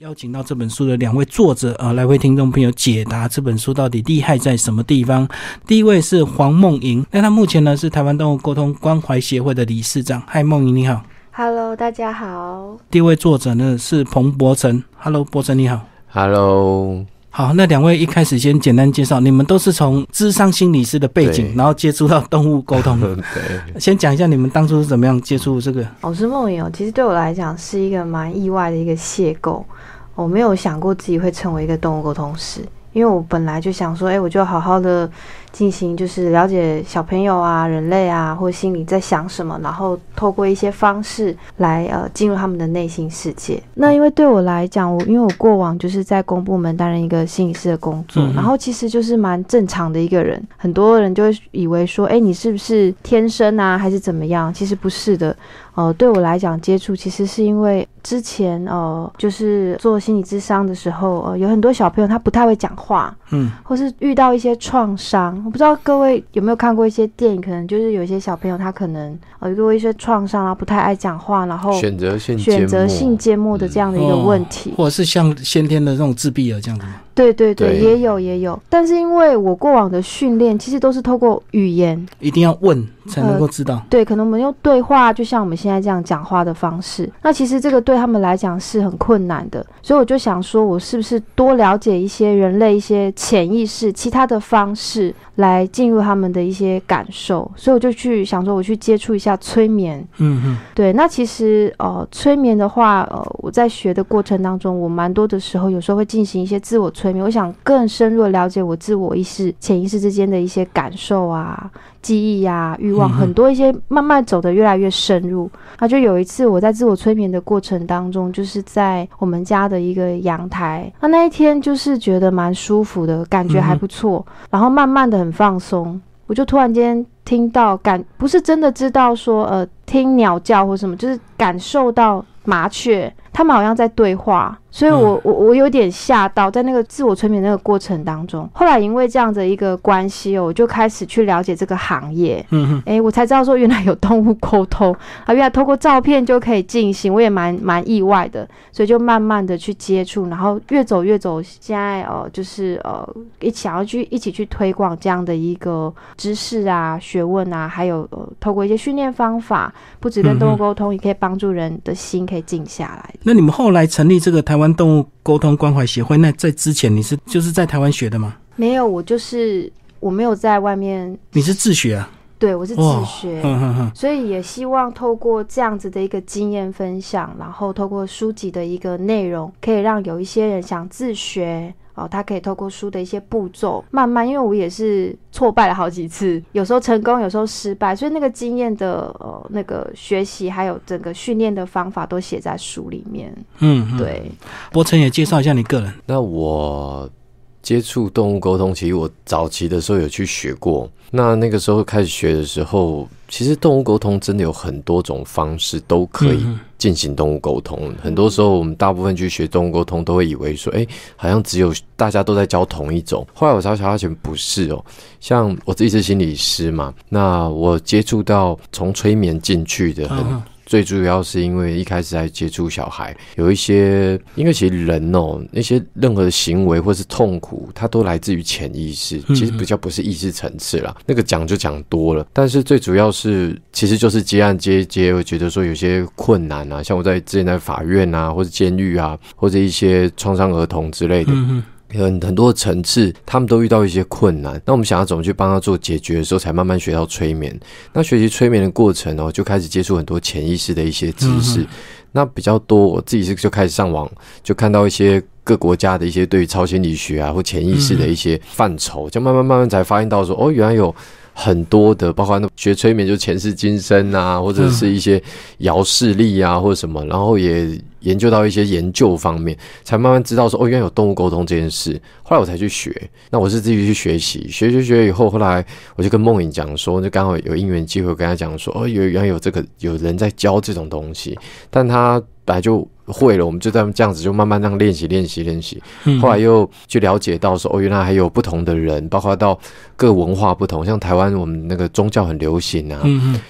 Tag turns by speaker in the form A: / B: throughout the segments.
A: 邀请到这本书的两位作者啊，来为听众朋友解答这本书到底厉害在什么地方。第一位是黄梦莹，那他目前呢是台湾动物沟通关怀协会的理事长。嗨，梦莹你好。
B: Hello，大家好。
A: 第一位作者呢是彭博成。Hello，博成你好。
C: Hello。
A: 好，那两位一开始先简单介绍，你们都是从智商心理师的背景，然后接触到动物沟通。
C: 对。
A: 先讲一下你们当初是怎么样接触这个。
B: 我是梦莹哦，其实对我来讲是一个蛮意外的一个邂逅。我没有想过自己会成为一个动物沟通师，因为我本来就想说，哎，我就好好的。进行就是了解小朋友啊、人类啊，或心里在想什么，然后透过一些方式来呃进入他们的内心世界。那因为对我来讲，我因为我过往就是在公部门担任一个心理师的工作，然后其实就是蛮正常的一个人。很多人就会以为说，哎，你是不是天生啊，还是怎么样？其实不是的。呃，对我来讲，接触其实是因为之前呃，就是做心理智商的时候，呃，有很多小朋友他不太会讲话，嗯，或是遇到一些创伤。我不知道各位有没有看过一些电影，可能就是有一些小朋友他可能呃遇过一些创伤，然后不太爱讲话，然后
C: 选择性
B: 选择性缄默的这样的一个问题，
A: 或者是像先天的这种自闭儿这样子吗？
B: 对对对，也有也有，但是因为我过往的训练其实都是透过语言，
A: 一定要问才能够知道。
B: 对，可能我们用对话，就像我们现在这样讲话的方式，那其实这个对他们来讲是很困难的，所以我就想说，我是不是多了解一些人类一些潜意识，其他的方式来进入他们的一些感受，所以我就去想说，我去接触一下催眠。嗯嗯，对，那其实呃，催眠的话，呃，我在学的过程当中，我蛮多的时候，有时候会进行一些自我催眠。我想更深入的了解我自我意识、潜意识之间的一些感受啊、记忆呀、欲望，很多一些慢慢走的越来越深入。那就有一次我在自我催眠的过程当中，就是在我们家的一个阳台，那那一天就是觉得蛮舒服的，感觉还不错，然后慢慢的很放松，我就突然间听到感，不是真的知道说呃听鸟叫或什么，就是感受到麻雀。他们好像在对话，所以我我我有点吓到，在那个自我催眠那个过程当中，后来因为这样的一个关系哦，我就开始去了解这个行业，嗯哼，哎，我才知道说原来有动物沟通啊，原来透过照片就可以进行，我也蛮蛮意外的，所以就慢慢的去接触，然后越走越走，现在呃就是呃一想要去一起去推广这样的一个知识啊、学问啊，还有呃透过一些训练方法，不止跟动物沟通，也可以帮助人的心可以静下来。
A: 那你们后来成立这个台湾动物沟通关怀协会，那在之前你是就是在台湾学的吗？
B: 没有，我就是我没有在外面。
A: 你是自学啊？
B: 对，我是自学，所以也希望透过这样子的一个经验分享，然后透过书籍的一个内容，可以让有一些人想自学。哦，他可以透过书的一些步骤，慢慢，因为我也是挫败了好几次，有时候成功，有时候失败，所以那个经验的呃那个学习，还有整个训练的方法都写在书里面。嗯，对。
A: 博成也介绍一下你个人。
C: 那我接触动物沟通，其实我早期的时候有去学过。那那个时候开始学的时候，其实动物沟通真的有很多种方式都可以进行动物沟通。很多时候，我们大部分去学动物沟通，都会以为说，哎，好像只有大家都在教同一种。后来我才发现不是哦。像我自己是心理师嘛，那我接触到从催眠进去的很。最主要是因为一开始在接触小孩，有一些，因为其实人哦，那些任何的行为或是痛苦，它都来自于潜意识，其实比较不是意识层次啦。那个讲就讲多了，但是最主要是，其实就是接案接接，会觉得说有些困难啊，像我在之前在法院啊，或者监狱啊，或者一些创伤儿童之类的。很很多层次，他们都遇到一些困难。那我们想要怎么去帮他做解决的时候，才慢慢学到催眠。那学习催眠的过程哦，就开始接触很多潜意识的一些知识。那比较多，我自己是就开始上网，就看到一些各国家的一些对于超心理学啊或潜意识的一些范畴，就慢慢慢慢才发现到说，哦，原来有。很多的，包括那学催眠就前世今生啊，或者是一些摇视力啊，或者什么，然后也研究到一些研究方面，才慢慢知道说哦，原来有动物沟通这件事。后来我才去学，那我是自己去学习，学学学以后，后来我就跟梦影讲说，就刚好有因缘机会跟他讲说，哦，有原来有这个有人在教这种东西，但他本来就。会了，我们就这样这样子，就慢慢这样练习练习练习。后来又去了解到说，哦，原来还有不同的人，包括到各文化不同，像台湾我们那个宗教很流行啊，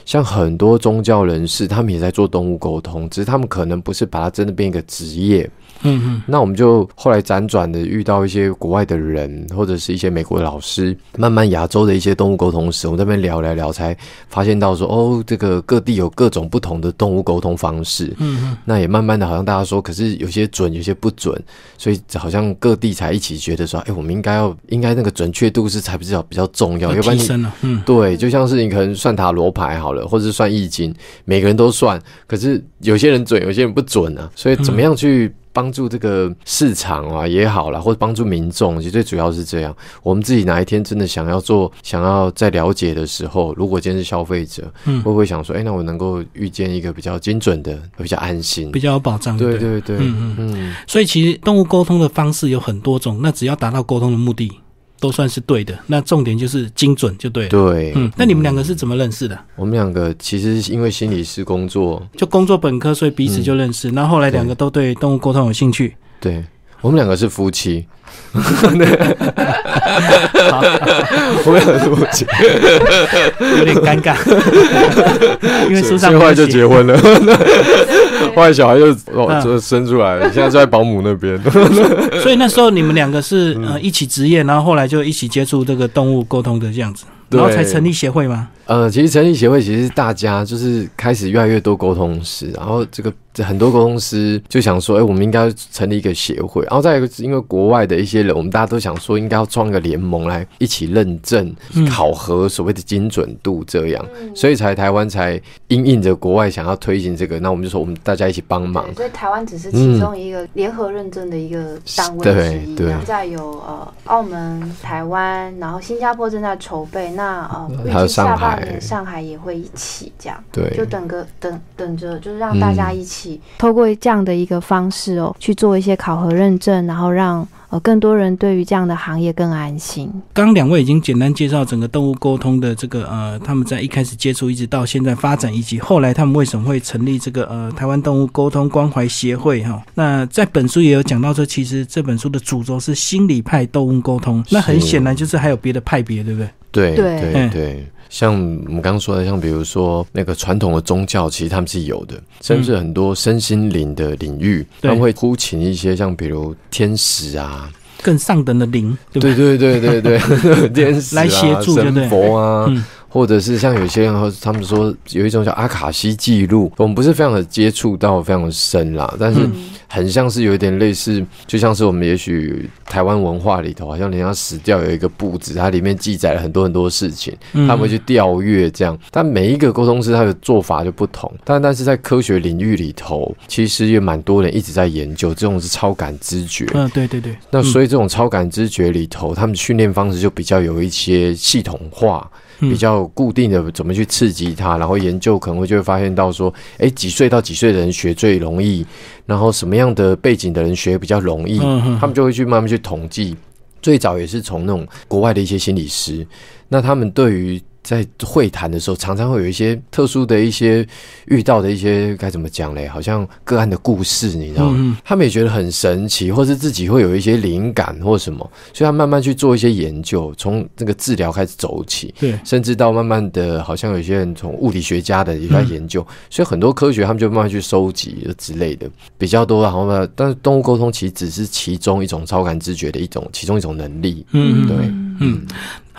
C: 像很多宗教人士，他们也在做动物沟通，只是他们可能不是把它真的变一个职业，
A: 嗯嗯，
C: 那我们就后来辗转的遇到一些国外的人，或者是一些美国的老师，慢慢亚洲的一些动物沟通师，我们这边聊来聊，才发现到说，哦，这个各地有各种不同的动物沟通方式。
A: 嗯嗯，
C: 那也慢慢的，好像大家说，可是有些准，有些不准，所以好像各地才一起觉得说，哎，我们应该要，应该那个准确度是才比较比较重要，要不然你对，就像是你可能算塔罗牌好了，或者是算易经，每个人都算，可是有些人准，有些人不准啊。所以怎么样去帮助这个市场啊也好啦，或者帮助民众，其实最主要是这样。我们自己哪一天真的想要做，想要在了解的时候，如果今天是消费者，
A: 嗯
C: 会不会想说，哎，那我能够遇见一个比较精准的，比较安心
A: 比？较有保障，
C: 对
A: 不对。
C: 对对，
A: 嗯
C: 嗯嗯，
A: 所以其实动物沟通的方式有很多种，那只要达到沟通的目的，都算是对的。那重点就是精准就对了。
C: 对，
A: 嗯，那你们两个是怎么认识的？
C: 我们两个其实是因为心理师工作，
A: 就工作本科，所以彼此就认识。然后后来两个都对动物沟通有兴趣。
C: 对我们两个是夫妻，我们两个是夫妻，
A: 有点尴尬，因为书上
C: 所以后来就结婚了，后来小孩就就生出来了，现在在保姆那边。
A: 所以那时候你们两个是
C: 嗯
A: 呃一起职业，然后后来就一起接触这个动物沟通的这样子，然后才成立协会吗？
C: 呃，其实成立协会其实是大家就是开始越来越多沟通师，然后这个这很多沟通师就想说，哎、我们应该成立一个协会，然后再一个因为国外的一些人，我们大家都想说应该要创一个联盟来一起认证、
A: 嗯
C: 考核所谓的精准度，这样，所以才台湾才因应着国外想要推行这个，那我们就说我们大家一起帮忙，。
B: 所以台湾只是其中一个联合认证的一个单位之一。
C: 对对
B: 现在有呃澳门、台湾，然后新加坡正在筹备，那呃预
C: 还有
B: 计下
C: 上海
B: 半年上海也会一起这样。
C: 对，
B: 就等个等等着，就是让大家一起、透过这样的一个方式哦，去做一些考核认证，然后让呃更多人对于这样的行业更安心。
A: 刚刚两位已经简单介绍整个动物沟通的这个呃，他们在一开始接触一直到现在发展，以及后来他们为什么会成立这个呃台湾动物沟通关怀协会哈。那在本书也有讲到说，其实这本书的主轴是心理派动物沟通，那很显然就是还有别的派别，对不对？
C: 对
B: 对
C: 对
A: 嗯
C: 对，像我们刚刚说的，像比如说那个传统的宗教，其实他们是有的，甚至很多身心灵的领域，
A: 对
C: 他们会呼请一些像比如天使啊，
A: 更上等的灵，对不
C: 对
A: 对？
C: 对对 天使、啊、
A: 来协助就对
C: 神佛啊。
A: 嗯
C: 或者是像有些人，他们说有一种叫阿卡西记录，我们不是非常的接触到非常的深啦，但是
A: 嗯。
C: 很像是有一点类似，就像是我们也许台湾文化里头，好像人家死掉有一个簿子，它里面记载了很多很多事情，
A: 嗯。
C: 他们会去调阅这样，但每一个沟通师他的做法就不同，但但是在科学领域里头，其实也蛮多人一直在研究，这种是超感知觉。
A: 嗯、对对对，
C: 那所以这种超感知觉里头，他们训练方式就比较有一些系统化，
A: 嗯
C: 比较固定的怎么去刺激他，然后研究可能会就会发现到说，诶，几岁到几岁的人学最容易，然后什么样的背景的人学比较容易，
A: 嗯
C: 他们就会去慢慢去统计。最早也是从那种国外的一些心理师，那他们对于在会谈的时候，常常会有一些特殊的一些遇到的一些该怎么讲嘞？好像个案的故事，你知道吗？
A: 嗯
C: 他们也觉得很神奇，或是自己会有一些灵感或什么，所以他慢慢去做一些研究，从这个治疗开始走起，
A: 对，
C: 甚至到慢慢的，好像有些人从物理学家的也在研究，所以很多科学他们就慢慢去收集之类的比较多。然后呢，但是动物沟通其实只是其中一种超感知觉的一种，其中一种能力。
A: 嗯
C: 对
A: 嗯。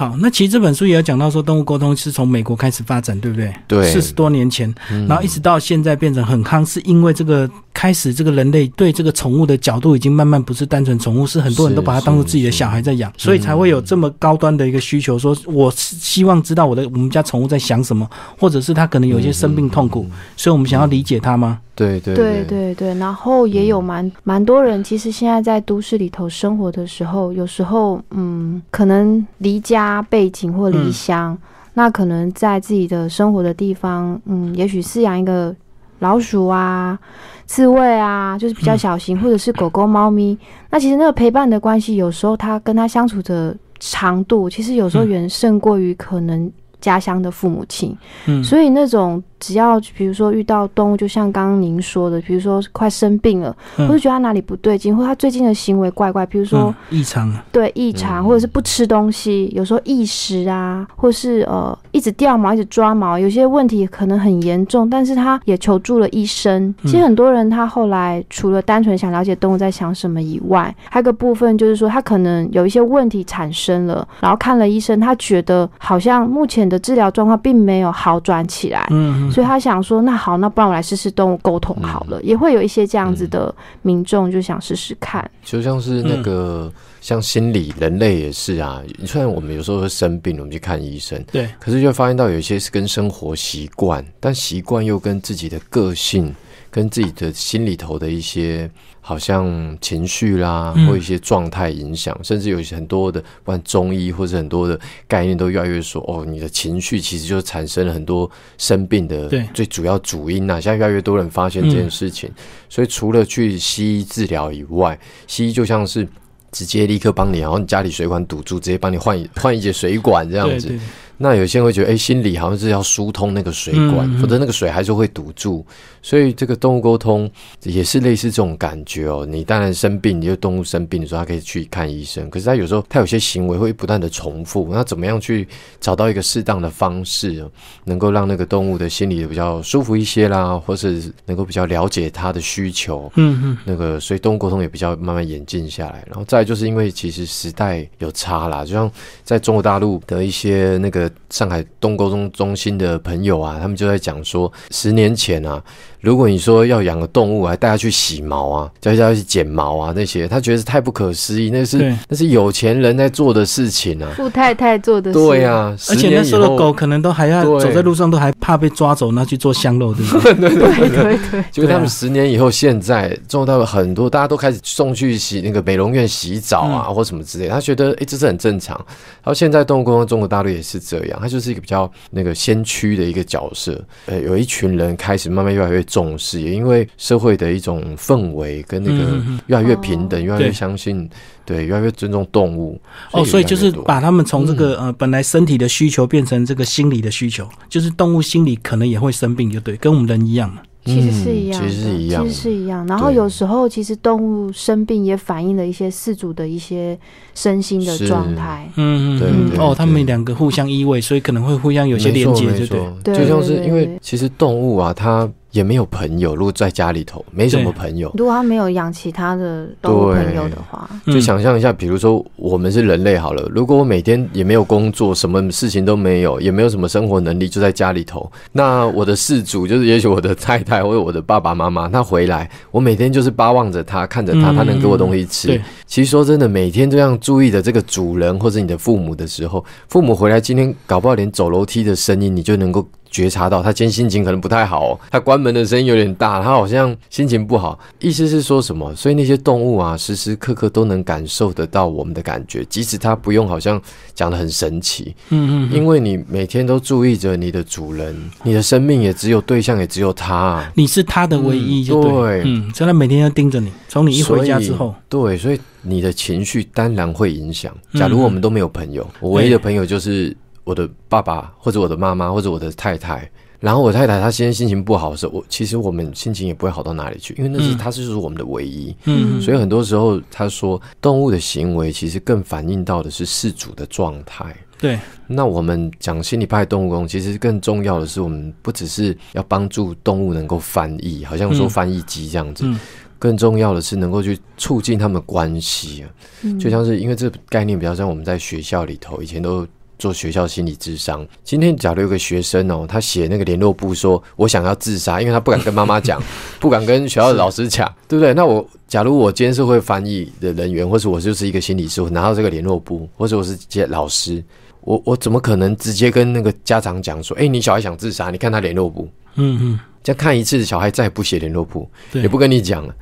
A: 好，那其实这本书也有讲到说，动物沟通是从美国开始发展，对不对？
C: 对。
A: 四十多年前，
C: 嗯。
A: 然后一直到现在变成很夯，是因为这个开始这个人类对这个宠物的角度已经慢慢不是单纯宠物，是很多人都把它当做自己的小孩在养，所以才会有这么高端的一个需求，说我是希望知道我的我们家宠物在想什么，或者是它可能有一些生病痛苦，所以我们想要理解它吗？
C: 对对
B: 对对。对，然后也有蛮蛮多人，其实现在在都市里头生活的时候，有时候嗯，可能离家背景或离
A: 嗯。
B: 乡，那可能在自己的生活的地方，嗯，也许饲养一个老鼠啊、刺猬啊，就是比较小型，或者是狗狗、猫咪。那其实那个陪伴的关系，有时候它跟它相处的长度，其实有时候
A: 嗯。
B: 远胜过于可能家乡的父母亲，
A: 嗯，
B: 所以那种只要比如说遇到动物，就像刚刚您说的，比如说快生病了，
A: 嗯。
B: 或者觉得他哪里不对劲，或者他最近的行为怪怪，比如说、
A: 嗯。异常啊，
B: 对异常，
C: 嗯。
B: 或者是不吃东西，有时候异食啊，或是呃一直掉毛、一直抓毛，有些问题可能很严重，但是他也求助了医生。其实很多人他后来除了单纯想了解动物在想什么以外，还有个部分就是说他可能有一些问题产生了，然后看了医生，他觉得好像目前的治疗状况并没有好转起来。
A: 嗯嗯
B: 所以他想说，那好，那不然我来试试动物沟通好了。也会有一些这样子的民众就想试试看。
C: 就像是那个、像心理，人类也是啊。虽然我们有时候会生病，我们去看医生，
A: 对，
C: 可是就会发现到有一些是跟生活习惯，但习惯又跟自己的个性、跟自己的心里头的一些好像情绪啦，
A: 嗯
C: 或一些状态影响，甚至有一些很多的，不管中医或者很多的概念都越来越说，哦，你的情绪其实就产生了很多生病的最主要主因呐、现在越来越多人发现这件事情，所以除了去西医治疗以外，西医就像是。直接立刻帮你，然后你家里水管堵住，直接帮你换一换一节水管这样子。
A: 对对，
C: 那有些人会觉得，哎、心里好像是要疏通那个水管，
A: 嗯嗯
C: 否则那个水还是会堵住。所以这个动物沟通也是类似这种感觉哦。你当然生病，你就动物生病的时候，它可以去看医生。可是它有时候它有些行为会不断的重复，那怎么样去找到一个适当的方式，哦能够让那个动物的心里比较舒服一些啦，或是能够比较了解它的需求。
A: 嗯嗯
C: 那个，所以动物沟通也比较慢慢演进下来。然后再来就是因为其实时代有差啦，就像在中国大陆的一些那个上海东沟通中心的朋友啊，他们就在讲说，十年前啊，如果你说要养个动物，还带它去洗毛啊，叫它去剪毛啊那些，他觉得是太不可思议，那是那是有钱人在做的事情啊。
B: 富太太做的事，
C: 对啊，
A: 而且那时候的狗可能都还要
C: 对
A: 走在路上，都还怕被抓走，那去做香肉，对不对？
B: 对 对对，
C: 就是他们十年以后，现在中国大陆很多大家都开始送去洗那个美容院洗澡啊，
A: 嗯
C: 或什么之类。他觉得诶、这是很正常。然后现在动物沟通中国大陆也是这样，它就是一个比较那个先驱的一个角色。呃，有一群人开始慢慢越来越重视，也因为社会的一种氛围跟那个越来越平等，
B: 哦
C: 越来越相信，对，越来越尊重动物。
A: 哦，所以就是把他们从这
C: 嗯
A: 个、呃本来身体的需求变成这个心理的需求，就是动物心理可能也会生病，就对，跟我们人一样嘛。
B: 其实是一样，
C: 嗯其实是一样
B: 其实是一样。然后有时候其实动物生病也反映了一些饲主的一些身心的状态。
A: 嗯
C: 对
A: 嗯哦，他们两个互相依偎，所以可能会互相有些连接，对对？
C: 就像是因为其实动物啊，它也没有朋友，如果在家里头没什么朋友，
B: 如果他没有养其他的动物朋友的话，
A: 嗯。
C: 就想象一下，比如说我们是人类好了，如果我每天也没有工作，什么事情都没有，也没有什么生活能力，就在家里头，那我的事主就是也许我的太太或者我的爸爸妈妈，他回来，我每天就是巴望着他，看着他，
A: 嗯。
C: 他能给我东西吃。
A: 对。
C: 其实说真的，每天这样注意的这个主人或者你的父母的时候，父母回来今天搞不好连走楼梯的声音你就能够觉察到，他今天心情可能不太好、哦，他关门的声音有点大，他好像心情不好。意思是说什么？所以那些动物啊，时时刻刻都能感受得到我们的感觉，即使它不用好像讲的很神奇，
A: 嗯嗯，
C: 因为你每天都注意着你的主人，你的生命也只有对象，也只有他、啊。
A: 你是他的唯一，就对。
C: 嗯对
A: 嗯，所以他每天要盯着你，从你一回家之后，
C: 对，所以你的情绪当然会影响。
A: 嗯
C: 假如我们都没有朋友，我唯一的朋友就是我的爸爸，或者我的妈妈，或者我的太太。然后我太太她今天心情不好的时候，我其实我们心情也不会好到哪里去，因为那是
A: 嗯
C: 她是就是我们的唯一。
A: 嗯，
C: 所以很多时候他说，动物的行为其实更反映到的是事主的状态。
A: 对，
C: 那我们讲心理派动物工，其实更重要的是，我们不只是要帮助动物能够翻译，好像说
A: 嗯
C: 翻译机这样子，
A: 嗯
C: 更重要的是能够去促进他们关系啊。
B: 嗯
C: 就像是因为这个概念比较像我们在学校里头以前都做学校心理智商。今天假如有个学生哦，他写那个联络簿说我想要自杀，因为他不敢跟妈妈讲，不敢跟学校的老师讲，对不对？那我假如我今天是会翻译的人员，或者我就是一个心理师，我拿到这个联络簿，或者我是接老师。我我怎么可能直接跟那个家长讲说，哎、你小孩想自杀，你看他联络簿，
A: 嗯嗯，
C: 这样看一次，小孩再也不写联络簿，也不跟你讲了，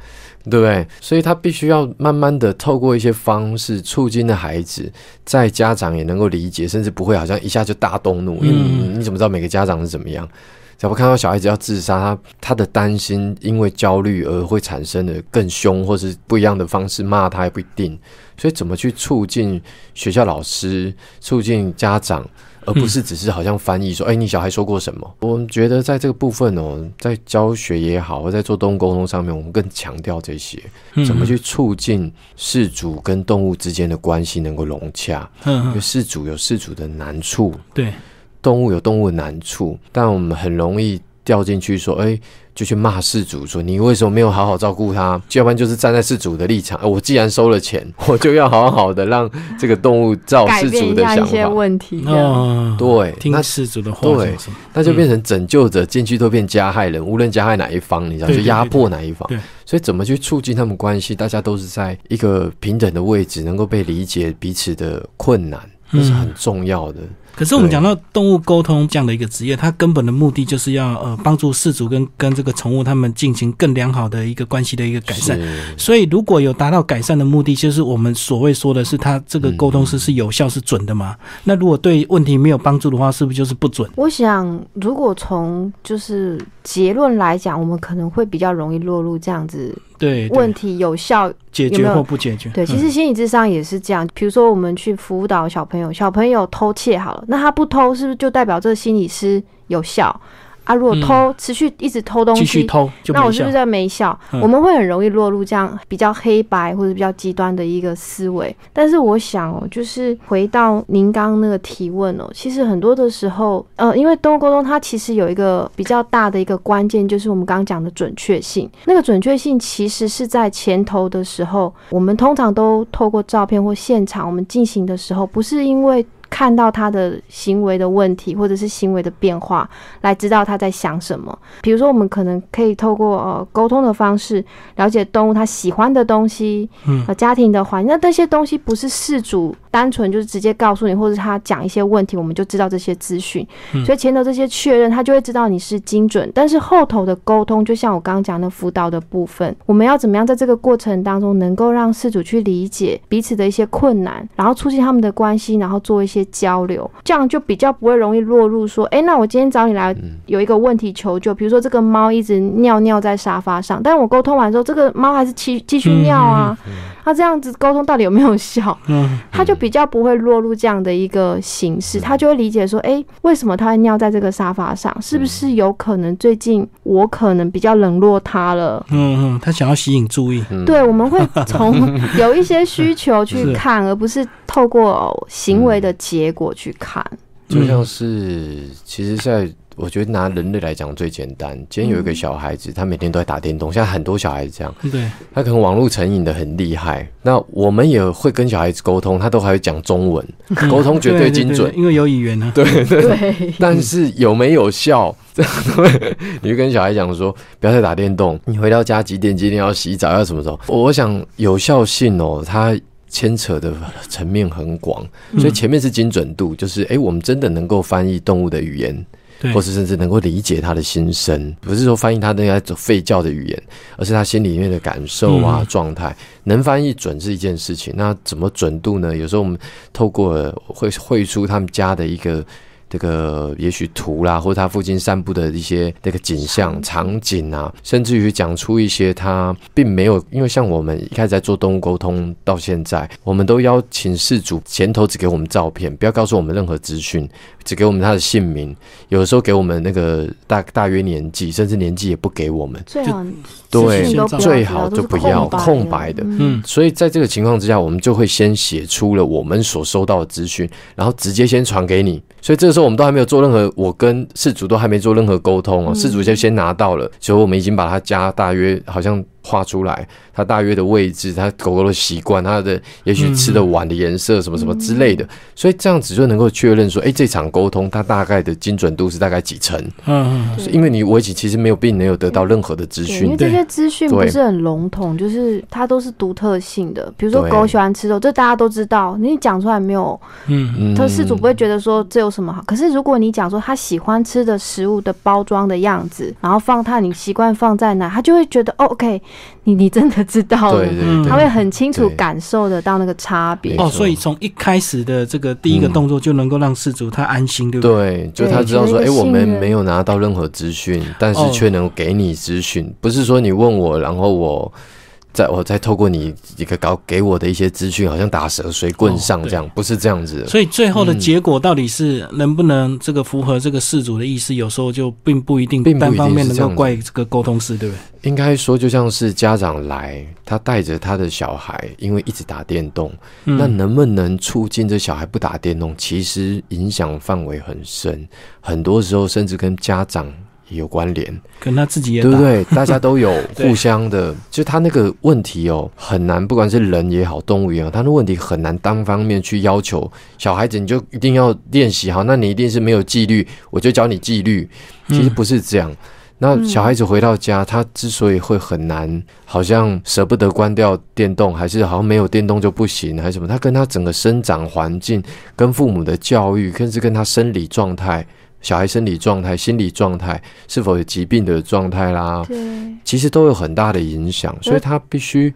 C: 对不对？所以他必须要慢慢的透过一些方式促进的孩子，在家长也能够理解，甚至不会好像一下就大动怒，
A: 嗯
C: 你怎么知道每个家长是怎么样？假如看到小孩子要自杀，他他的担心因为焦虑而会产生的更凶，或是不一样的方式骂他也不一定。所以怎么去促进学校老师、促进家长，而不是只是好像翻译说，哎、你小孩说过什么？我们觉得在这个部分哦，在教学也好，或在做动物沟通上面，我们更强调这些，
A: 嗯
C: 怎么去促进事主跟动物之间的关系能够融洽。
A: 嗯嗯
C: 因为事主有事主的难处，
A: 对，
C: 动物有动物的难处，但我们很容易掉进去说，哎、就去骂事主说你为什么没有好好照顾他？要不然就是站在事主的立场，呃我既然收了钱，我就要好好的让这个动物照事主的想法。
B: 些问题。
A: 哦，
C: 对，
A: 听
C: 那
A: 事主的话，
C: 对那就变成拯救者进去都变加害人，无论加害哪一方，你知道，就压迫哪一方
A: 对对。
C: 所以怎么去促进他们关系？大家都是在一个平等的位置，能够被理解彼此的困难，这是很重要的。
A: 可是我们讲到动物沟通这样的一个职业，它根本的目的就是要呃帮助饲主跟跟这个宠物他们进行更良好的一个关系的一个改善。所以如果有达到改善的目的，就是我们所谓说的是它这个沟通是是有效是准的嘛？那如果对问题没有帮助的话，是不是就是不准？
B: 我想，如果从就是结论来讲，我们可能会比较容易落入这样子
A: 对，
B: 问题有效
A: 解决或不解决？
B: 对，其
A: 嗯
B: 实心理智商也是这样。比如说，我们去辅导小朋友，小朋友偷窃好了，那他不偷，是不是就代表这个心理师有效啊？如果偷、持续一直偷东西，那我是不是。在没效？
A: 嗯
B: 我们会很容易落入这样比较黑白或者比较极端的一个思维。但是我想哦，就是回到您刚刚那个提问哦，其实很多的时候，呃，因为动物沟通它其实有一个比较大的一个关键，就是我们刚刚讲的准确性。那个准确性其实是在前头的时候，我们通常都透过照片或现场我们进行的时候，不是因为。看到他的行为的问题，或者是行为的变化，来知道他在想什么。比如说，我们可能可以透过呃沟通的方式，了解动物它喜欢的东西，
A: 嗯
B: 呃家庭的环境。那这些东西不是事主单纯就是直接告诉你，或者他讲一些问题，我们就知道这些资讯。
A: 嗯
B: 所以前头这些确认，他就会知道你是精准。但是后头的沟通，就像我刚刚讲的辅导的部分，我们要怎么样在这个过程当中，能够让事主去理解彼此的一些困难，然后促进他们的关系，然后做一些交流，这样就比较不会容易落入说，哎，那我今天找你来有一个问题求救，比如说这个猫一直尿尿在沙发上，但我沟通完之后，这个猫还是继继续尿啊，那这样子沟通到底有没有效？
A: 嗯，
B: 他就比较不会落入这样的一个形式，他就会理解说，诶，为什么他会尿在这个沙发上？是不是有可能最近我可能比较冷落他了？
A: 嗯嗯，他想要吸引注意，
C: 嗯
B: 对，我们会从 有一些需求去看，而不是透过行为的结果去看。
C: 就像是，其实，在我觉得拿人类来讲最简单。今天有一个小孩子，他每天都在打电动，现在很多小孩子这样，
A: 对，
C: 他可能网络成瘾的很厉害。那我们也会跟小孩子沟通，他都还会讲中文，沟通绝对精准。
A: 因为有语言 呢。
C: 对对
B: 对，
C: 但是有没有效？你就跟小孩讲说，不要再打电动，你回到家几点几点要洗澡，要什么时候？我想有效性哦，它牵扯的层面很广，所以前面是精准度，就是诶，我们真的能够翻译动物的语言。
A: 对
C: 或是甚至能够理解他的心声，不是说翻译他那些吠叫的语言，而是他心里面的感受啊、
A: 嗯
C: 状态。能翻译准是一件事情，那怎么准度呢？有时候我们透过会绘出他们家的一个。这个也许图啦，或者他附近散步的一些那个景象、场景。啊，甚至于讲出一些他并没有，因为像我们一开始在做动物沟通到现在，我们都邀请事主前头只给我们照片，不要告诉我们任何资讯，只给我们他的姓名，有的时候给我们那个大大约年纪，甚至年纪也不给我们，
B: 最好
C: 对最好就不要
B: 空
C: 空白的。
B: 嗯
A: 嗯，
C: 所以在这个情况之下，我们就会先写出了我们所收到的资讯，然后直接先传给你。所以这个时候我们都还没有做任何，我跟事主都还没做任何沟通哦，
B: 嗯。
C: 事主就先拿到了，所以我们已经把它加大约好像画出来，它大约的位置，它狗狗的习惯，它的也许吃的碗的颜色什么什么之类的，所以这样子就能够确认说，哎，这场沟通它大概的精准度是大概几成？
A: 嗯
C: 因为你我已经其实没有并没有得到任何的资
B: 讯，因
C: 讯
B: 为，这些资讯不是很笼统，就是它都是独特性的。比如说狗喜欢吃肉，这大家都知道，你讲出来没有，
A: 嗯
C: 嗯
B: 它事主不会觉得说这有什么好。可是如果你讲说他喜欢吃的食物的包装的样子，然后放它你习惯放在哪，他就会觉得哦，OK，你你真的知道了。
C: 对，对
A: 嗯，
B: 他会很清楚感受得到那个差别。
A: 哦，所以从一开始的这个第一个
C: 嗯
A: 动作就能够让事主他安心，对不对？
C: 对，就他知道说，哎、我们没有拿到任何资讯，但是
A: 哦。
C: 却能给你资讯，不是说你问我，然后我再我再透过你一个搞给我的一些资讯，好像打蛇随棍上这样，不是这样子。
A: 所以最后的结果到底是能不能这个符合这个事主的意思，有时候就并不一定单方面能够怪这个沟通师，对不对？
C: 应该说，就像是家长来，他带着他的小孩，因为一直打电动，那能不能促进这小孩不打电动？其实影响范围很深，很多时候甚至跟家长有关联，
A: 跟他自己也
C: 对不对？大家都有 互相的，就他那个问题哦，很难，不管是人也好，动物也好，他的问题很难单方面去要求小孩子，你就一定要练习好，那你一定是没有纪律，我就教你纪律，其实不是这样。那小孩子回到家，他之所以会很难，好像舍不得关掉电动，还是好像没有电动就不行，还是什么？他跟他整个生长环境、跟父母的教育，甚至跟他生理状态、小孩生理状态、心理状态，是否有疾病的状态啦，其实都有很大的影响。所以他必须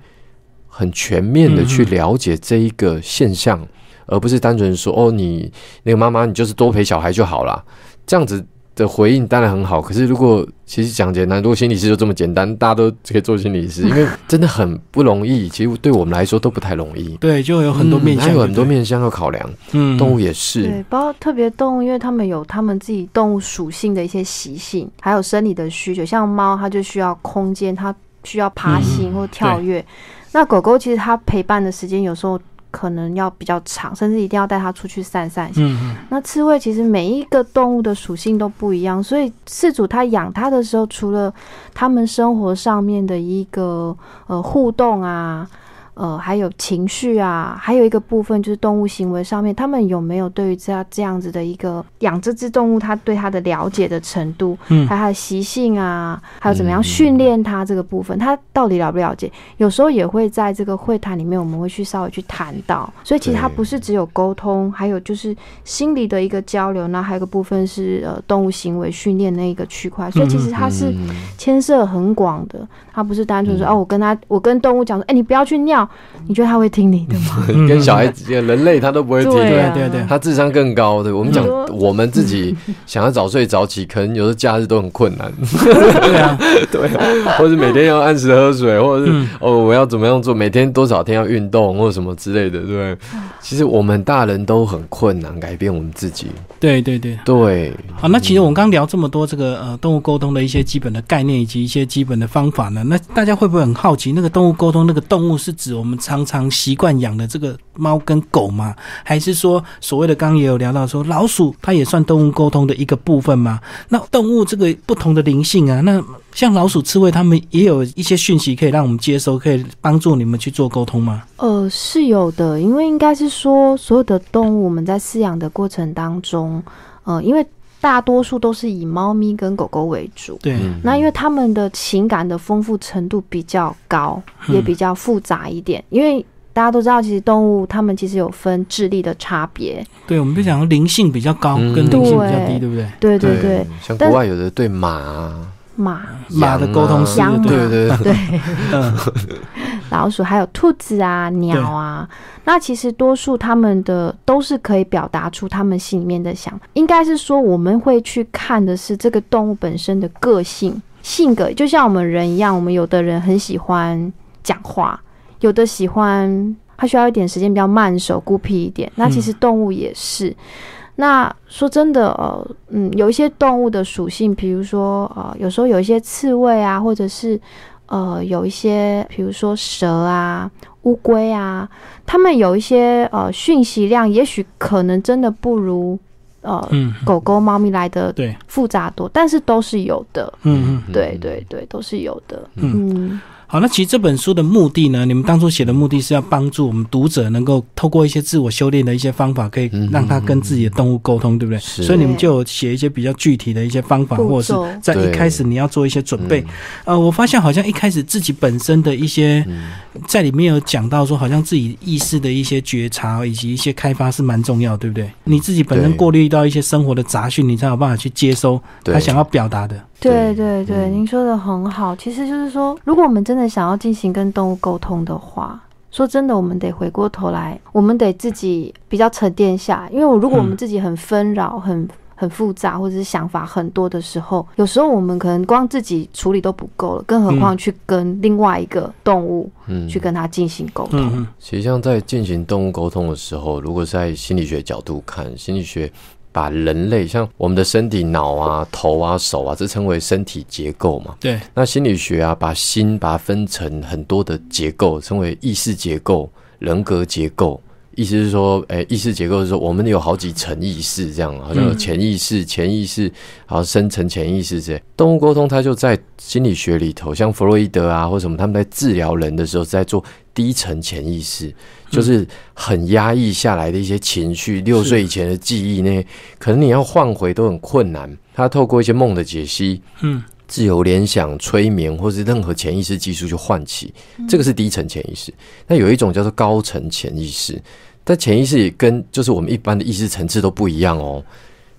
C: 很全面的去了解这一个现象，而不是单纯说哦，你那个妈妈，你就是多陪小孩就好了，这样子。的回应当然很好，可是如果其实讲简单，如果心理师就这么简单，大家都可以做心理师，因为真的很不容易。其实对我们来说都不太容易。
A: 对，就有很多面向，
C: 有很多面向要考量。嗯，动物也是。
B: 对，包括特别动物，因为他们有他们自己动物属性的一些习性，还有生理的需求。像猫，它就需要空间，它需要爬行或跳跃。那狗狗其实它陪伴的时间有时候。可能要比较长，甚至一定要带它出去散散心。那刺猬其实每一个动物的属性都不一样，所以饲主他养它的时候，除了他们生活上面的一个呃互动啊。呃，还有情绪啊，还有一个部分就是动物行为上面，他们有没有对于这样这样子的一个养这只动物，它对它的了解的程度，嗯，还有它的习性啊，还有怎么样训练它这个部分，它到底了不了解？有时候也会在这个会谈里面，我们会去稍微去谈到。所以其实它不是只有沟通，还有就是心理的一个交流。那还有一个部分是呃动物行为训练那一个区块。所以其实它是牵涉很广的，它不是单纯说哦，我跟他，我跟动物讲说，哎，你不要去尿。你觉得他会听你的吗？
C: 跟小孩子、人类他都不会听，
A: 对对对，
C: 他智商更高。对我们讲，我们自己想要早睡早起，可能有时候假日都很困难。
A: 对啊，
C: 对，或者每天要按时喝水，或者是哦，我要怎么样做？每天多少天要运动，或者什么之类的，对。其实我们大人都很困难改变我们自己。
A: 对对对
C: 对。
A: 好，那其实我们刚聊这么多这个呃动物沟通的一些基本的概念以及一些基本的方法呢，那大家会不会很好奇，那个动物沟通那个动物是指我们常常习惯养的这个猫跟狗吗？还是说所谓的刚刚也有聊到说老鼠它也算动物沟通的一个部分吗？那动物这个不同的灵性啊，那像老鼠、刺猬，它们也有一些讯息可以让我们接收，可以帮助你们去做沟通吗？
B: 呃，是有的，因为应该是说所有的动物我们在饲养的过程当中，呃，因为大多数都是以猫咪跟狗狗为主，
A: 对，
B: 那因为他们的情感的丰富程度比较高，也比较复杂一点，因为大家都知道，其实动物它们其实有分智力的差别，
A: 对，我们就讲灵性比较高，跟灵性比较低，对。不对？
B: 对对对，
C: 像国外有的对马。
B: 马。
A: 马的沟通师，
C: 对对
B: 对，老鼠还有兔子啊，鸟啊，那其实多数他们的都是可以表达出他们心里面的想，应该是说我们会去看的是这个动物本身的个性性格，就像我们人一样，我们有的人很喜欢讲话，有的喜欢他需要一点时间比较慢手孤僻一点，那其实动物也是。那说真的，呃，嗯，有一些动物的属性，比如说，呃，有时候有一些刺猬啊，或者是，呃，有一些，比如说蛇啊、乌龟啊，它们有一些呃讯息量，也许可能真的不如呃狗狗、猫咪来的复杂多，但是都是有的。嗯嗯，对对对，都是有的。嗯。
A: 好，那其实这本书的目的呢，你们当初写的目的是要帮助我们读者能够透过一些自我修炼的一些方法，可以让他跟自己的动物沟通，对不对？所以你们就有写一些比较具体的一些方法，或者是在一开始你要做一些准备。呃，我发现好像一开始自己本身的一些在里面有讲到说，好像自己意识的一些觉察以及一些开发是蛮重要，对不对？你自己本身过滤到一些生活的杂讯，你才有办法去接收他想要表达的。
B: 对对对，您说的很好。其实就是说，如果我们真的想要进行跟动物沟通的话，说真的，我们得回过头来，我们得自己比较沉淀下。因为我如果我们自己很纷扰、很。很复杂，或者是想法很多的时候，有时候我们可能光自己处理都不够了，更何况去跟另外一个动物
C: 嗯
B: 去跟它进行沟通。
A: 嗯嗯
C: 其实像在进行动物沟通的时候，如果是在心理学角度看，心理学把人类像我们的身体、脑啊、头啊、手啊，这称为身体结构嘛。
A: 对，
C: 那心理学啊，把心把它分成很多的结构，称为意识结构、人格结构。意思是说，诶、意识结构是说，我们有好几层意识，这样好像有
A: 嗯
C: 潜意识、潜意识，然后深层潜意识这些。动物沟通，它就在心理学里头，像弗洛伊德啊，或什么，他们在治疗人的时候，是在做低层潜意识，就是很压抑下来的一些情绪，六岁以前的记忆那些，可能你要换回都很困难。他透过一些梦的解析，
A: 嗯
C: 自由联想、催眠，或是任何潜意识技术去唤起，这个是低层潜意识。那有一种叫做高层潜意识，但潜意识也跟就是我们一般的意识层次都不一样哦。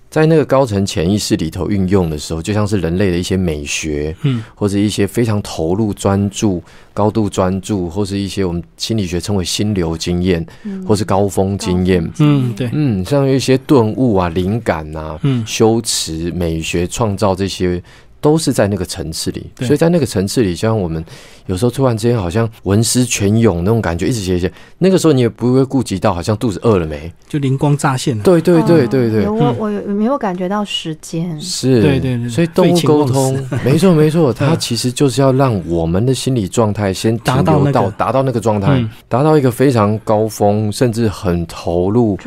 C: 在那个高层潜意识里头运用的时候，就像是人类的一些美学，
A: 嗯，
C: 或者一些非常投入、专注、高度专注，或是一些我们心理学称为心流经验，或是高峰经验。
A: 嗯，对，
C: 嗯，像一些顿悟啊、灵感啊、
A: 嗯。
C: 修辞、美学、创造这些，都是在那个层次里。
A: 对
C: 所以在那个层次里，就像我们有时候突然之间好像文思泉涌那种感觉，一直写一写，那个时候你也不会顾及到好像肚子饿了没。
A: 就灵光乍现了。
C: 对对对对对
B: 我
A: 嗯
B: 我没有感觉到时间？
C: 是，
A: 对对对
C: 所以动物沟通，没错没错，它
A: 嗯
C: 其实就是要让我们的心理状态先
A: 达到
C: 到达到那个状态
A: 嗯，
C: 达到一个非常高峰，甚至很投入。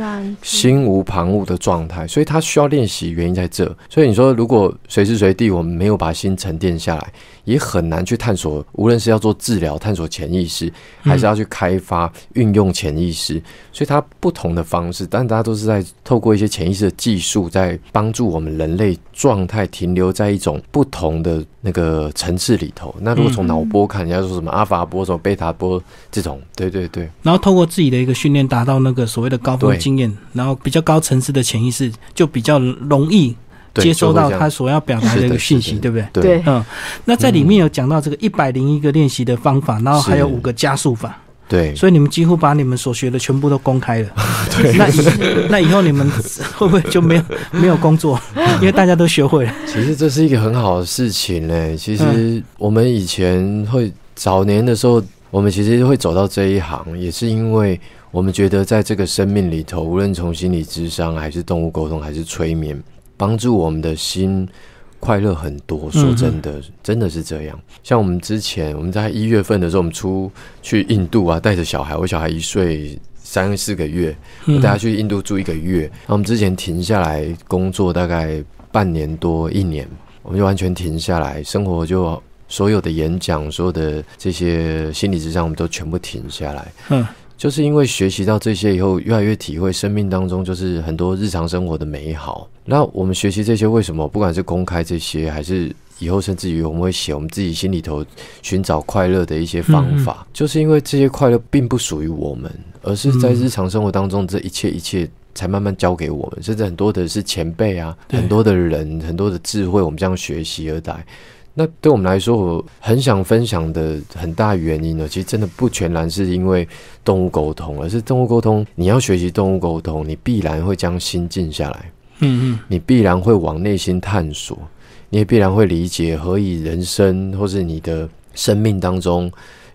C: 心无旁骛的状态，所以他需要练习，原因在这。所以你说，如果随时随地我们没有把心沉淀下来，也很难去探索，无论是要做治疗、探索潜意识，还是要去开发、运用潜意识。所以它不同的方式，但大家都是在透过一些潜意识的技术，在帮助我们人类状态停留在一种不同的那个层次里头。那如果从脑波看，人家说什么阿法波、什么贝塔波这种，对对对。
A: 然后透过自己的一个训练，达到那个所谓的高峰
C: 对
A: 经验，然后比较高层次的潜意识，就比较容易
C: 对
A: 接收到他所要表达的一个讯息，对不对？
C: 对
B: 对
A: 嗯，那在里面有讲到这个一百零一个练习的方法，然后还有
C: 是
A: 五个加速法，
C: 对，
A: 所以你们几乎把你们所学的全部都公开了。那以那以后你们会不会就没有没有工作？因为大家都学会了。
C: 其实这是一个很好的事情呢。其
A: 嗯
C: 实我们以前会早年的时候，我们其实会走到这一行，也是因为我们觉得在这个生命里头，无论从心理智商，还是动物沟通，还是催眠，帮助我们的心快乐很多。说真的，真的是这样。像我们之前我们在一月份的时候，我们出去印度啊，带着小孩，我小孩一岁。三四个月，我
A: 嗯
C: 带他去印度住一个月。然后我们之前停下来工作大概半年多一年，我们就完全停下来，生活就所有的演讲、所有的这些心理之上，我们都全部停下来。
A: 嗯，
C: 就是因为学习到这些以后，越来越体会生命当中就是很多日常生活的美好。那我们学习这些，为什么不管是公开这些，还是以后甚至于我们会写我们自己心里头寻找快乐的一些方法，就是因为这些快乐并不属于我们，而是在日常生活当中这一切一切。才慢慢教给我们，甚至很多的是前辈啊，很多的人，很多的智慧，我们这样学习而来。那对我们来说，我很想分享的很大原因呢，其实真的不全然是因为动物沟通，而是动物沟通，你要学习动物沟通，你必然会将心静下来，
A: 嗯嗯，
C: 你必然会往内心探索，你也必然会理解何以人生，或是你的生命当中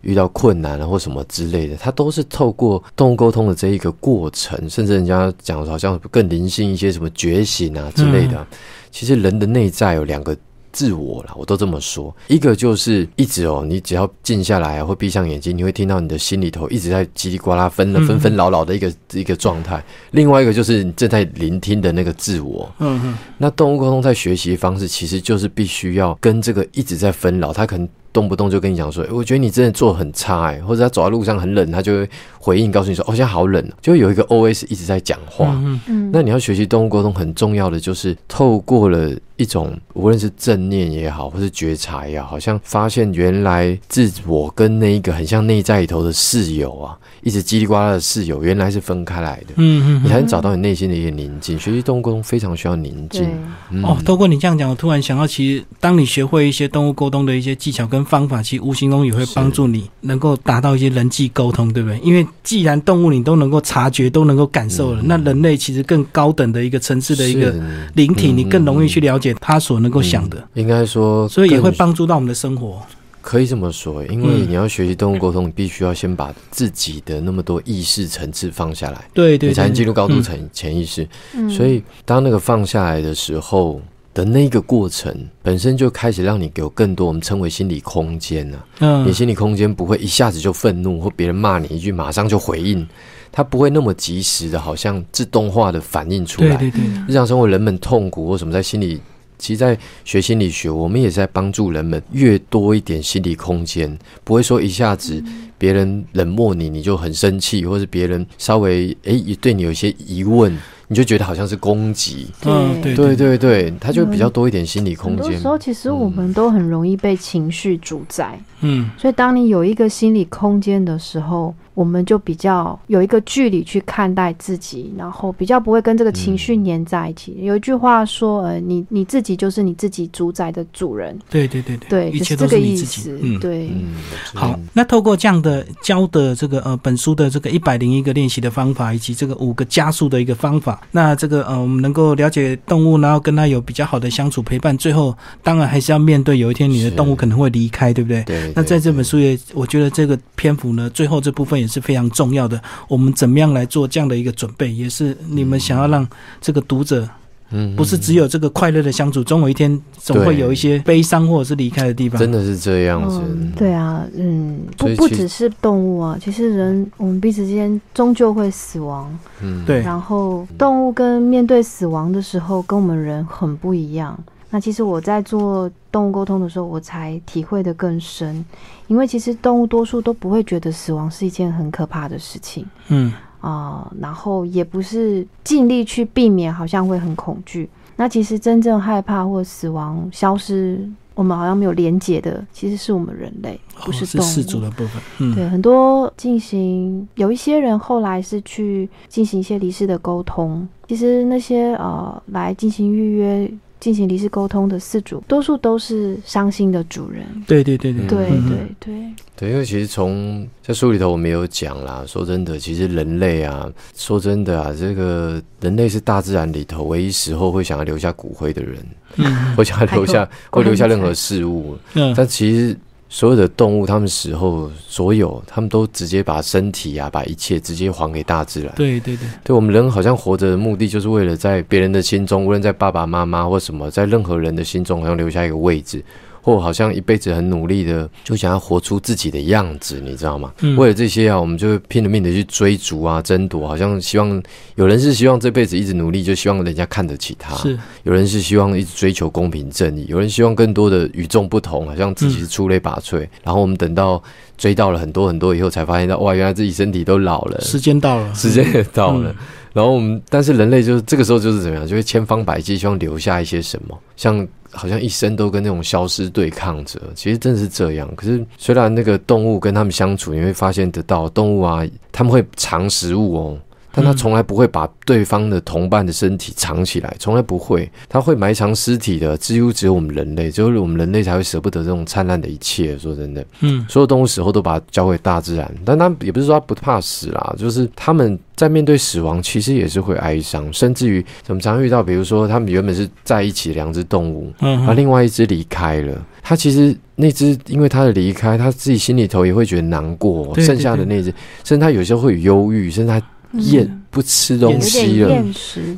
C: 遇到困难啊，或什么之类的，它都是透过动物沟通的这一个过程，甚至人家讲好像更灵性一些，什么觉醒啊之类的啊。其实人的内在有两个自我啦，我都这么说。一个就是一直哦，你只要静下来啊，或闭上眼睛，你会听到你的心里头一直在叽里呱啦分了
A: 嗯
C: 纷纷扰扰的一个一个状态。另外一个就是你正在聆听的那个自我。
A: 嗯嗯，
C: 那动物沟通在学习方式，其实就是必须要跟这个一直在纷扰，它可能动不动就跟你讲说，诶我觉得你真的做得很差哎，或者他走在路上很冷，他就会回应告诉你说，哦，现在好冷，就会有一个 OS 一直在讲话。
A: 嗯
B: 嗯，
C: 那你要学习动物沟通，很重要的就是透过了一种无论是正念也好，或是觉察也好，好像发现原来自我跟那一个很像内在里头的室友啊，一直叽里呱啦的室友，原来是分开来的。
A: 嗯嗯
C: 你才能找到你内心的一个宁静。学习动物沟通非常需要宁静
A: 哦，透过你这样讲，我突然想到，其实当你学会一些动物沟通的一些技巧跟跟方法，其实无形中也会帮助你能够达到一些人际沟通，对不对？因为既然动物你都能够察觉、都能够感受了，那人类其实更高等的一个层次的一个灵体，你更容易去了解他所能够想的。
C: 应该说，
A: 所以也会帮助到我们的生活。
C: 可以这么说，因为你要学习动物沟通，你必须要先把自己的那么多意识层次放下来，
A: 对对，
C: 你才能进入高度层潜意识。所以，当那个放下来的时候的那个过程，本身就开始让你有更多我们称为心理空间了。嗯，你心理空间不会一下子就愤怒，或别人骂你一句马上就回应，它不会那么及时的，好像自动化的反应出来。
A: 对对对，
C: 日常生活人们痛苦或什么在心理。其实，在学心理学，我们也在帮助人们越多一点心理空间，不会说一下子别人冷漠你，你就很生气，或是别人稍微诶对你有一些疑问。你就觉得好像是攻击，
A: 嗯，对
C: 对对对，他就比较多一点心理空间。
B: 很多时候，其实我们都很容易被情绪主宰，嗯，所以当你有一个心理空间的时候，我们就比较有一个距离去看待自己，然后比较不会跟这个情绪粘在一起。有一句话说，呃，你你自己就是你自己主宰的主人。
A: 对对对
B: 对，
A: 一切都是你自己。
B: 对，嗯
A: 好，那透过这样的教的这个呃本书的这个一百零一个练习的方法，以及这个五个加速的一个方法。那这个呃，我们能够了解动物，然后跟它有比较好的相处陪伴，最后当然还是要面对有一天你的动物可能会离开，对不对？
C: 对。
A: 那在这本书也，我觉得这个篇幅呢，最后这部分也是非常重要的。我们怎么样来做这样的一个准备，也是你们想要让这个读者。嗯，不是只有这个快乐的相处，总有一天总会有一些悲伤或者是离开的地方。
C: 真的是这样子。
B: 对啊，嗯，不不只是动物啊，其实人我们彼此之间终究会死亡。
A: 嗯，对。
B: 然后动物跟面对死亡的时候，跟我们人很不一样。那其实我在做动物沟通的时候，我才体会的更深，因为其实动物多数都不会觉得死亡是一件很可怕的事情。嗯。啊，然后也不是尽力去避免，好像会很恐惧。那其实真正害怕或死亡消失，我们好像没有连接的，其实是我们人类，不是动
A: 物的部分。嗯，
B: 对，很多进行有一些人后来是去进行一些离世的沟通，其实那些呃来进行预约。进行离世沟通的四主，多数都是伤心的主人。
A: 对对对对
B: 对对对
C: 对，因为其实从在书里头我们有讲啦，说真的，其实人类啊，说真的啊，这个人类是大自然里头唯一时候会想要留下骨灰的人，会想要留下，会留下任何事物。嗯，但其实。所有的动物，它们死后，所有他们都直接把身体啊，把一切直接还给大自然。
A: 对对对，
C: 对我们人好像活着的目的，就是为了在别人的心中，无论在爸爸妈妈或什么，在任何人的心中，好像留下一个位置。或好像一辈子很努力的，就想要活出自己的样子，你知道吗？为了这些啊，我们就拼了命的去追逐啊，争夺。好像希望有人是希望这辈子一直努力，就希望人家看得起他；
A: 是
C: 有人是希望一直追求公平正义；有人希望更多的与众不同，好像自己是出类拔萃。然后我们等到追到了很多很多以后，才发现到哇，原来自己身体都老了，
A: 时间到了，
C: 时间也到了。然后我们，但是人类就是这个时候就是怎么样，就会千方百计希望留下一些什么，像。好像一生都跟那种消失对抗着，其实真是这样。可是虽然那个动物跟他们相处，你会发现得到动物啊，他们会藏食物哦。但他从来不会把对方的同伴的身体藏起来，从来不会。他会埋藏尸体的，几乎只有我们人类，只有我们人类才会舍不得这种灿烂的一切。说真的，嗯，所有动物死后都把它交给大自然，但他也不是说他不怕死啦，就是他们在面对死亡，其实也是会哀伤，甚至于我们常遇到，比如说他们原本是在一起的两只动物，嗯，而另外一只离开了，他其实那只因为他的离开，他自己心里头也会觉得难过，剩下的那只，甚至他有时候会有忧郁，甚至他。厌不吃东西了，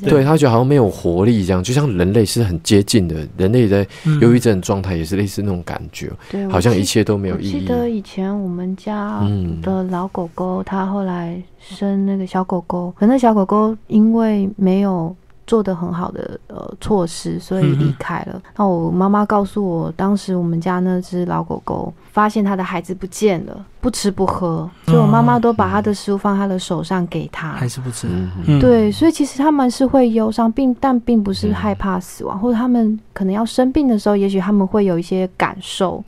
C: 对他觉得好像没有活力，一样就像人类是很接近的，人类在忧郁症状态也是类似那种感觉，好像一切都没有意义。
B: 记得以前我们家的老狗狗，它后来生那个小狗狗，可那小狗狗因为没有。做的很好的呃措施，所以离开了。那我妈妈告诉我，当时我们家那只老狗狗发现它的孩子不见了，不吃不喝，所以我妈妈都把它的食物放它的手上给它，
A: 还是不吃。
B: 对，所以其实他们是会忧伤，并但并不是害怕死亡，或者他们可能要生病的时候，也许他们会有一些感受，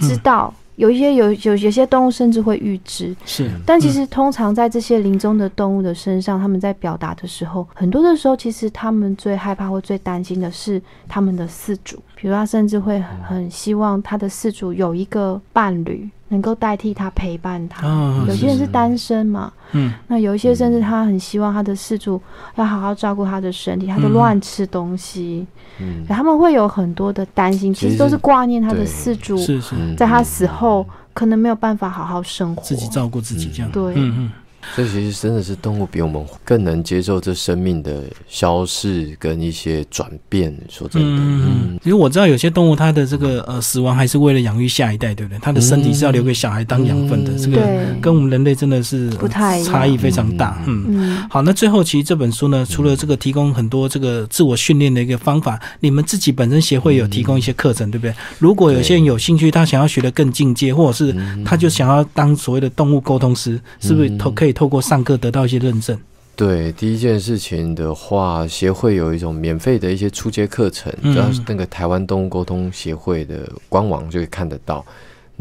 B: 知道。有一些有有有些动物甚至会预知，
A: 是，
B: 但其实通常在这些临终的动物的身上，他们在表达的时候，很多的时候，其实他们最害怕或最担心的是他们的饲主，比如他甚至会很希望他的饲主有一个伴侣。能够代替他陪伴他，有些人是单身嘛，
A: 嗯，
B: 那有一些甚至他很希望他的四主要好好照顾他的身体，他都乱吃东西，嗯，他们会有很多的担心，其实都是挂念他的四主，
A: 是是，
B: 在他死后可能没有办法好好生活，
A: 自己照顾自己这样，
B: 对，
A: 嗯嗯。
C: 所以其实真的是动物比我们更能接受这生命的消逝跟一些转变。说真的，
A: 嗯，其实我知道有些动物它的这个呃死亡还是为了养育下一代，对不对？它的身体是要留给小孩当养分的。这个跟我们人类真的是
B: 不太
A: 差异非常大。嗯，好，那最后其实这本书呢，除了这个提供很多这个自我训练的一个方法，你们自己本身协会有提供一些课程，对不对？如果有些人有兴趣，他想要学的更进阶，或者是他就想要当所谓的动物沟通师，是不是都可以？透过上课得到一些认证。
C: 对，第一件事情的话，协会有一种免费的一些初阶课程，主要是那个台湾动物沟通协会的官网就可以看得到。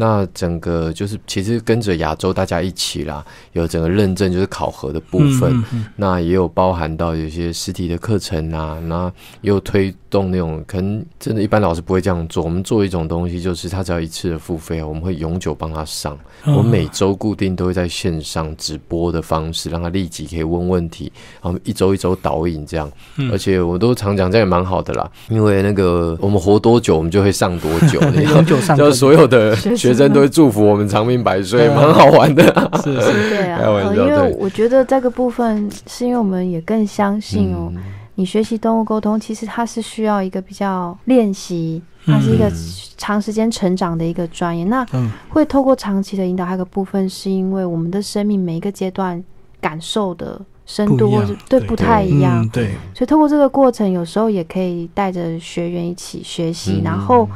C: 那整个就是其实跟着亚洲大家一起啦，有整个认证就是考核的部分，那也有包含到有些实体的课程啊，那也有推。动那种可能真的，一般老师不会这样做。我们做一种东西，就是他只要一次的付费我们会永久帮他上。我每周固定都会在线上直播的方式，让他立即可以问问题，然后一周一周导引这样。而且我都常讲，这样也蛮好的啦。因为那个我们活多久，我们就会上多久。
A: 永久上，
C: 就所有的学生都会祝福我们长命百岁，蛮好玩的。
A: 是是，
B: 对啊。因为我觉得这个部分是因为我们也更相信哦。你学习动物沟通，其实它是需要一个比较练习，它是一个长时间成长的一个专业。那会透过长期的引导，还有个部分是因为我们的生命每一个阶段感受的深度或者对不太一样，
A: 对，
B: 所以透过这个过程，有时候也可以带着学员一起学习。然后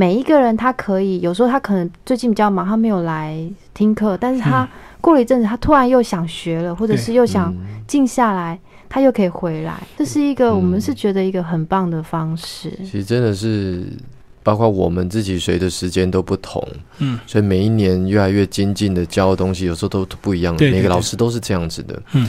B: 每一个人他可以，有时候他可能最近比较忙，他没有来听课，但是他过了一阵子，他突然又想学了，或者是又想静下来。他又可以回来，这是一个我们是觉得一个很棒的方式。
C: 其实真的是，包括我们自己随着时间都不同，嗯，所以每一年越来越精进的教的东西，有时候都不一样。每个老师都是这样子的，嗯。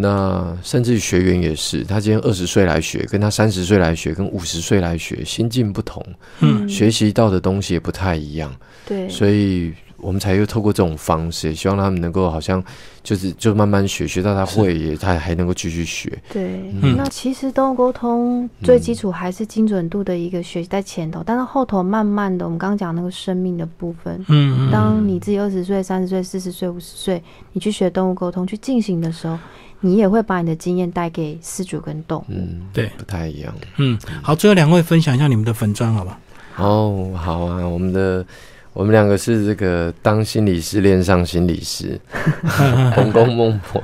C: 那甚至于学员也是，他今天二十岁来学，跟他三十岁来学，跟五十岁来学，心境不同，嗯，学习到的东西也不太一样，
B: 对，
C: 所以。我们才又透过这种方式，希望他们能够好像就是就慢慢学，学到他会也他还能够继续学。
B: 对，那其实动物沟通最基础还是精准度的一个学习在前头，但是后头慢慢的，我们刚刚讲那个生命的部分，嗯，当你自己二十岁、三十岁、四十岁、五十岁，你去学动物沟通去进行的时候，你也会把你的经验带给施主跟动物。
A: 嗯，对，
C: 不太一样。
A: 嗯，好，最后两位分享一下你们的粉砖，好吧？
C: 哦，好啊，我们的。我们两个是这个当心理师恋上心理师，彭公孟婆，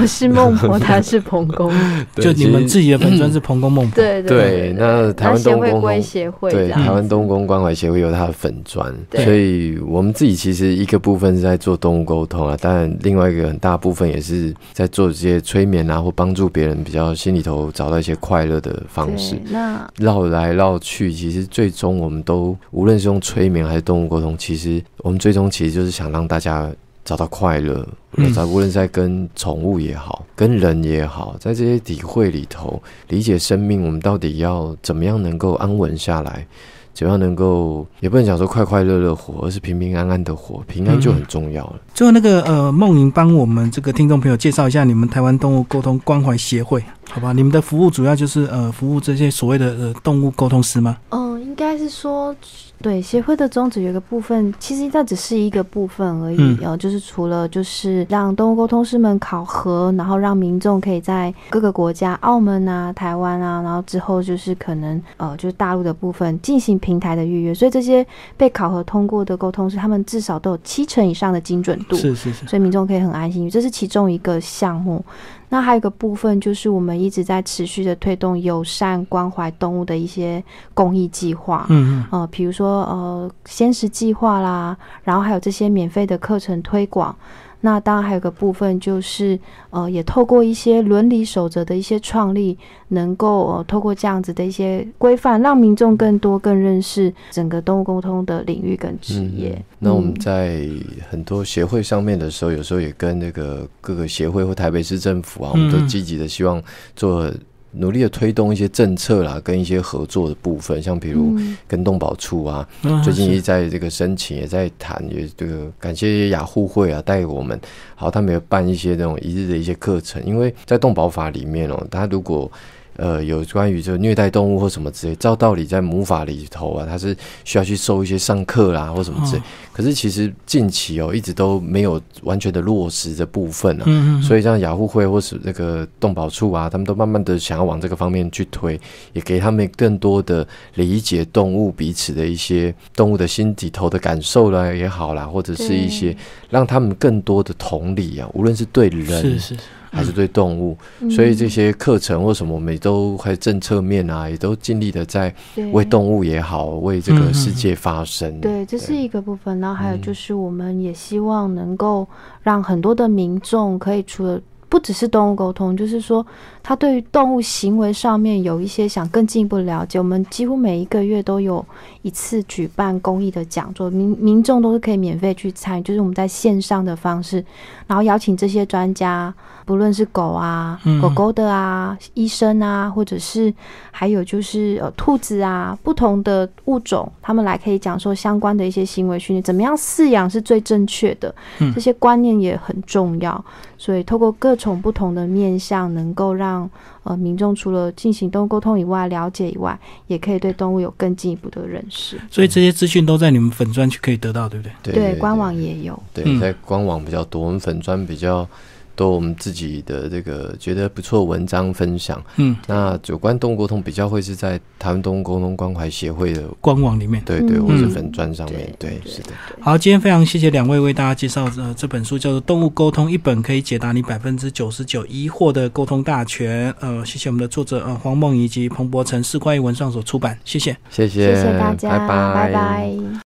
B: 我是孟婆，他是彭公，
A: 就你们自己的本尊是彭公孟婆，
B: 对
C: 对。那台湾东
B: 公协会，
C: 对台湾东宫关怀协会有他的粉砖，所以我们自己其实一个部分是在做动物沟通啊，当然另外一个很大部分也是在做这些催眠啊，或帮助别人比较心里头找到一些快乐的方式。
B: 那
C: 绕来绕去，其实最终我们都无论是用催眠还是动物沟通。其实我们最终其实就是想让大家找到快乐，在无论在跟宠物也好，跟人也好，在这些体会里头理解生命，我们到底要怎么样能够安稳下来？怎样能够也不能讲说快快乐乐活，而是平平安安的活，平安就很重要了。
A: 最后那个呃，梦莹帮我们这个听众朋友介绍一下你们台湾动物沟通关怀协会，好吧？你们的服务主要就是呃，服务这些所谓的呃动物沟通师吗？
B: 嗯，应该是说。对协会的宗旨有一个部分，其实它只是一个部分而已呃，就是除了就是让动物沟通师们考核，然后让民众可以在各个国家，澳门啊、台湾啊，然后之后就是可能呃，就是大陆的部分进行平台的预约。所以这些被考核通过的沟通师，他们至少都有七成以上的精准度，
A: 是是是，
B: 所以民众可以很安心。这是其中一个项目。那还有一个部分，就是我们一直在持续的推动友善关怀动物的一些公益计划，嗯嗯，呃，比如说呃，鲜食计划啦，然后还有这些免费的课程推广。那当然还有个部分就是，呃，也透过一些伦理守则的一些创立，能够呃透过这样子的一些规范，让民众更多更认识整个动物沟通的领域跟职业。
C: 嗯那我们
B: 嗯
C: 在很多协会上面的时候，有时候也跟那个各个协会或台北市政府啊，我们都
A: 嗯
C: 积极的希望做努力的推动一些政策啦，跟一些合作的部分，像比如
B: 嗯。
C: 跟动保处啊，
A: 嗯
C: 最近也
A: 是
C: 在这个申请，也在谈，也这个感谢雅互会啊带给我们，好，他们有办一些这种一日的一些课程，因为在动保法里面哦，他如果呃有关于这个虐待动物或什么之类，照道理在母法里头啊，他是需要去受一些上课啦或什么之类，
A: 哦
C: 可是其实近期哦一直都没有完全的落实这部分啊。
A: 嗯嗯，
C: 所以像雅虎会或是那个动保处啊，他们都慢慢的想要往这个方面去推，也给他们更多的理解动物彼此的一些动物的心底头的感受啦也好啦，或者是一些让他们更多的同理啊，无论是对人
A: 是是，
C: 还是对动物，
B: 嗯
C: 所以这些课程或什么，我们也都还有政策面啊，也都尽力的在为动物也好，为这个世界发声。
B: 对，这是一个部分。然后还有
C: 嗯
B: 就是，我们也希望能够让很多的民众可以除了不只是动物沟通，就是说他对于动物行为上面有一些想更进一步了解。我们几乎每一个月都有一次举办公益的讲座，民民众都是可以免费去参与，就是我们在线上的方式，然后邀请这些专家，不论是狗啊、
A: 嗯
B: 狗狗的啊、医生啊，或者是还有就是呃兔子啊，不同的物种，他们来可以讲说相关的一些行为训练，怎么样饲养是最正确的，
A: 嗯
B: 这些观念也很重要。所以透过各种不同的面向，能够让呃民众除了进行动物沟通以外，了解以外，也可以对动物有更进一步的认识。
A: 所以这些资讯都在你们粉专去可以得到，对不对？
C: 对
B: 对，官网也有。
C: 对，
A: 嗯
C: 在官网比较多，我们粉专比较多，我们自己的这个觉得不错的文章分享。
A: 嗯，
C: 那有关动物沟通比较会是在台湾动物沟通关怀协会的，
A: 官网里面。
C: 对对，
B: 嗯。
C: 或者粉砖上面，
B: 对
C: 对，是的，
A: 好，今天非常谢谢两位为大家介绍呃这本书叫做《动物沟通》，一本可以解答你百分之九十九疑惑的沟通大全。呃，谢谢我们的作者呃黄梦以及彭博成世怪文上所出版，谢谢。
C: 谢谢，
B: 谢谢大家，
C: 拜拜。
B: 拜拜